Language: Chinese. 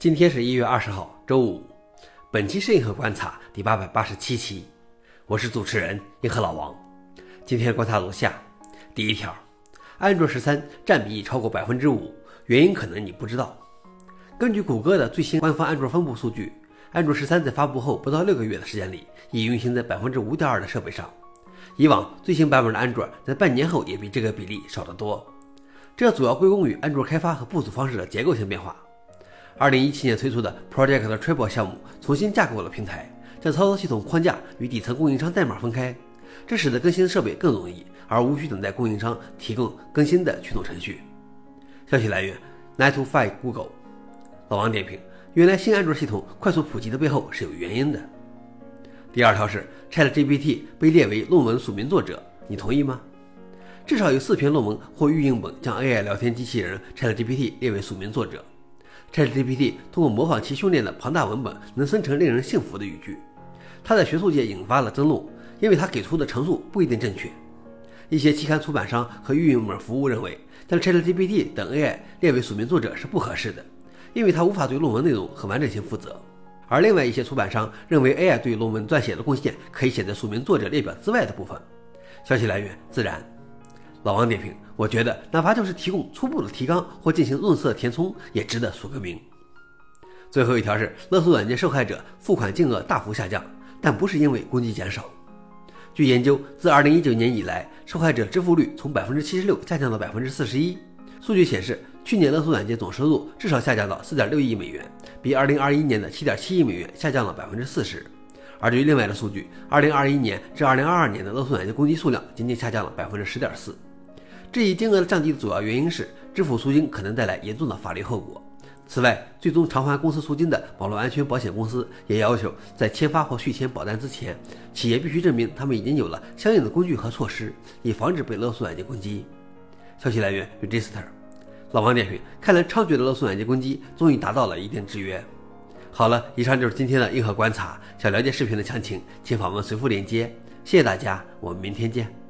今天是一月二十号，周五。本期是硬核观察第八百八十七期，我是主持人银河老王。今天观察如下：第一条，安卓十三占比已超过百分之五，原因可能你不知道。根据谷歌的最新官方安卓分布数据，安卓十三在发布后不到六个月的时间里，已运行在百分之五点二的设备上。以往最新版本的安卓在半年后也比这个比例少得多，这主要归功于安卓开发和部署方式的结构性变化。二零一七年推出的 Project Triple 项目重新架构了平台，将操作系统框架与底层供应商代码分开，这使得更新设备更容易，而无需等待供应商提供更新的驱动程序。消息来源：Nine to Five Google。老王点评：原来新安卓系统快速普及的背后是有原因的。第二条是 ChatGPT 被列为论文署名作者，你同意吗？至少有四篇论文或预印本将 AI 聊天机器人 ChatGPT 列为署名作者。ChatGPT 通过模仿其训练的庞大文本，能生成令人信服的语句。它在学术界引发了争论，因为它给出的陈述不一定正确。一些期刊出版商和运营本服务认为，将 ChatGPT 等 AI 列为署名作者是不合适的，因为它无法对论文内容和完整性负责。而另外一些出版商认为，AI 对论文撰写的贡献可以写在署名作者列表之外的部分。消息来源：自然。老王点评：我觉得哪怕就是提供初步的提纲或进行润色填充，也值得署个名。最后一条是勒索软件受害者付款金额大幅下降，但不是因为攻击减少。据研究，自2019年以来，受害者支付率从76%下降到41%。数据显示，去年勒索软件总收入至少下降到4.6亿美元，比2021年的7.7亿美元下降了40%。而对于另外的数据，2021年至2022年的勒索软件攻击数量仅仅下降了10.4%。这一金额的降低的主要原因是支付赎金可能带来严重的法律后果。此外，最终偿还公司赎金的网络安全保险公司也要求，在签发或续签保单之前，企业必须证明他们已经有了相应的工具和措施，以防止被勒索软件攻击。消息来源：Register。老王点评：看来猖獗的勒索软件攻击终于达到了一定制约。好了，以上就是今天的硬核观察。想了解视频的详情，请访问随附链接。谢谢大家，我们明天见。